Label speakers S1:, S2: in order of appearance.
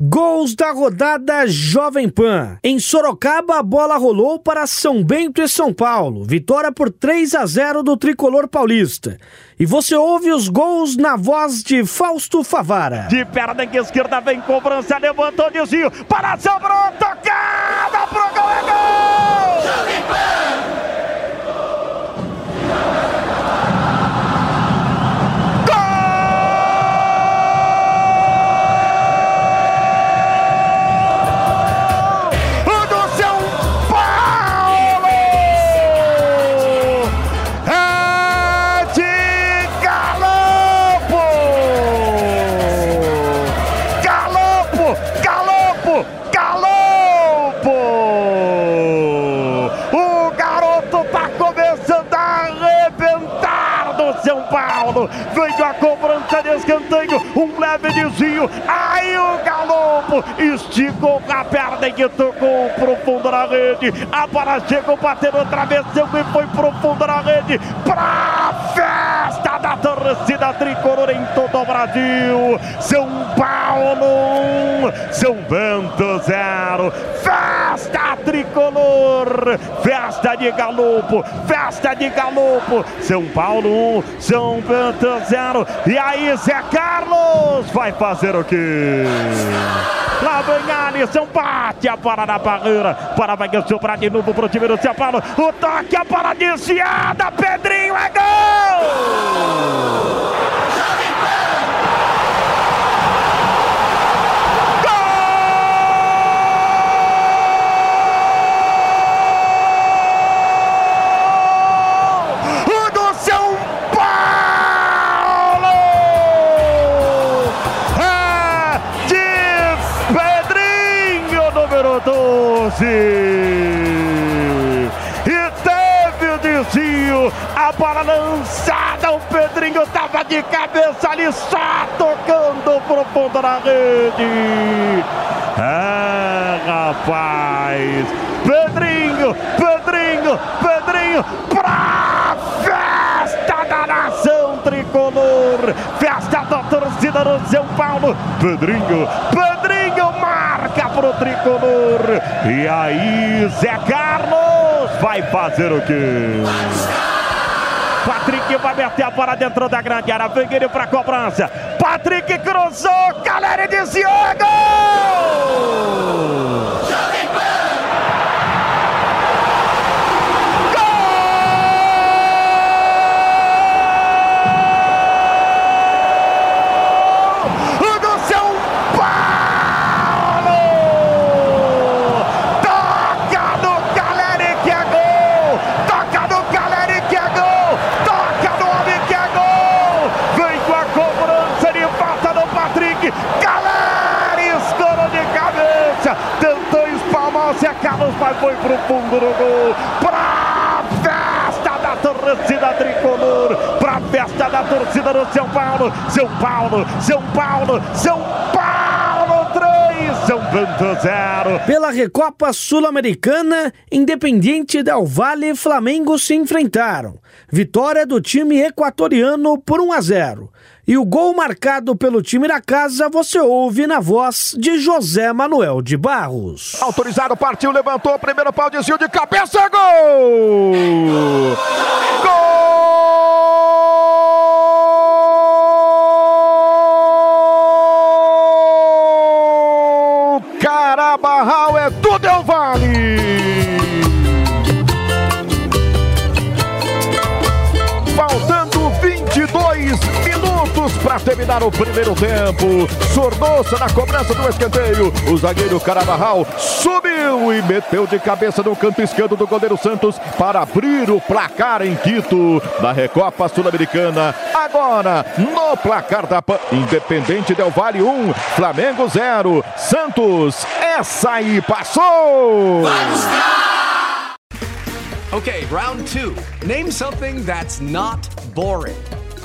S1: Gols da rodada Jovem Pan. Em Sorocaba, a bola rolou para São Bento e São Paulo. Vitória por 3 a 0 do tricolor paulista. E você ouve os gols na voz de Fausto Favara.
S2: De perna esquerda vem cobrança, levantou desvio, para sobrou, tocada pro gol, é gol! Jovem Pan! Paulo. Veio a cobrança de escanteio. Um leve desvio. Aí o Galopo esticou a perna e tocou profundo na rede. A bola chegou, bateu no travessão e foi profundo na rede. Pra festa da torcida tricolor em todo o Brasil. São Paulo 1, São Bento 0. Festa tricolor. Festa de Galopo. Festa de Galopo. São Paulo 1, São Bento 0. E aí, Zé Carlos vai fazer o quê? Lá vem Alisson, bate a bola na barreira. Para vai sobrar de novo pro time do São Paulo. O toque, a bola desviada. Pedrinho é gol! E teve o desvio, a bola lançada, o Pedrinho tava de cabeça ali, só tocando profundo na rede. É, rapaz, Pedrinho, Pedrinho, Pedrinho, pra festa da nação tricolor, festa da torcida do São Paulo, Pedrinho, pro tricolor. E aí, Zé Carlos vai fazer o quê? Patrick vai meter a bola dentro da grande área. Vem ele para cobrança. Patrick cruzou. Galera de Diogo! Foi pro fundo do gol. Pra festa da torcida tricolor. Pra festa da torcida do São Paulo. São Paulo, São Paulo, São Paulo 3, São Bento 0.
S1: Pela Recopa Sul-Americana, Independiente Del Valle e Flamengo se enfrentaram. Vitória do time equatoriano por 1 a 0. E o gol marcado pelo time da casa você ouve na voz de José Manuel de Barros.
S2: Autorizado, partiu, levantou, primeiro pau, desvio de cabeça, gol! Gol! Carabarral é do Del Vale!
S3: Para terminar o primeiro tempo. Sornosa na cobrança do escanteio. O zagueiro Carabarral subiu e meteu de cabeça no canto esquerdo do goleiro Santos para abrir o placar em Quito da Recopa Sul-Americana. Agora, no placar da Pan, Independente Del Vale 1, Flamengo 0, Santos, essa aí passou!
S4: Okay, round two. Name something that's not boring.